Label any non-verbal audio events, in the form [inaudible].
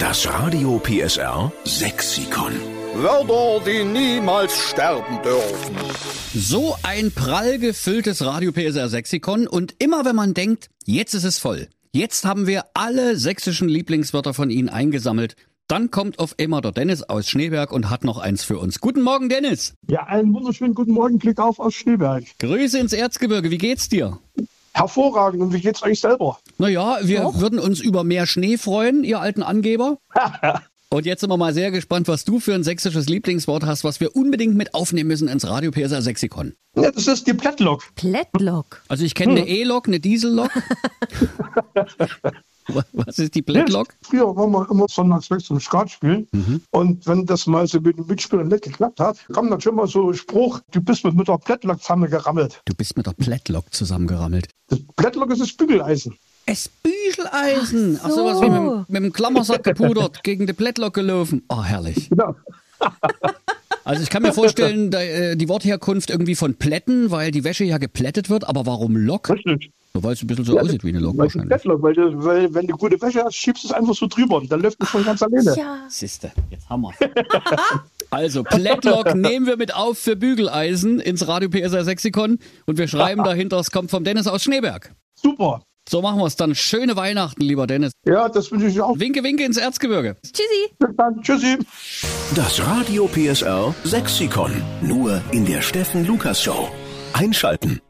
Das Radio PSR Sexikon. Wörter, die niemals sterben dürfen. So ein prall gefülltes Radio PSR Sexikon und immer wenn man denkt, jetzt ist es voll, jetzt haben wir alle sächsischen Lieblingswörter von Ihnen eingesammelt, dann kommt auf einmal der Dennis aus Schneeberg und hat noch eins für uns. Guten Morgen, Dennis. Ja, einen wunderschönen guten Morgen, Glück auf aus Schneeberg. Grüße ins Erzgebirge, wie geht's dir? Hervorragend. Und wie geht's euch selber? Naja, wir würden uns über mehr Schnee freuen, ihr alten Angeber. [laughs] Und jetzt sind wir mal sehr gespannt, was du für ein sächsisches Lieblingswort hast, was wir unbedingt mit aufnehmen müssen ins Radio PSR Sexikon. Ja, das ist die Plättlock. Plättlock. Also ich kenne eine E-Lok, eine Diesellok. [laughs] [laughs] was ist die Plättlok? Früher waren wir immer sonntags weg zum Skat spielen. Und wenn das mal so mit den Mitspielern nicht geklappt hat, kam dann schon mal so ein Spruch, du bist mit, mit der Plättlock zusammengerammelt. Du bist mit der Plättlok zusammengerammelt. Das Plättlock ist das Bügeleisen. Es Bügeleisen. Ach so, was wie mit, mit dem Klammersack gepudert, [laughs] gegen die Plättlock gelaufen. Oh, herrlich. Genau. [laughs] Also ich kann mir vorstellen, da, äh, die Wortherkunft irgendwie von Plätten, weil die Wäsche ja geplättet wird, aber warum Lok? Richtig. So, Weil es ein bisschen so aussieht wie eine Lok wahrscheinlich. Plättlock, weil, du, weil wenn du gute Wäsche hast, schiebst du es einfach so drüber und dann läuft es von ganz alleine. Ja. Siehste, jetzt haben wir [laughs] Also, Plättlock nehmen wir mit auf für Bügeleisen ins Radio PSR Sexikon und wir schreiben dahinter, es kommt vom Dennis aus Schneeberg. Super. So machen wir es dann. Schöne Weihnachten, lieber Dennis. Ja, das wünsche ich dir auch. Winke, winke ins Erzgebirge. Tschüssi. Bis dann. Tschüssi. Das Radio PSR Sexikon. Nur in der Steffen Lukas Show. Einschalten.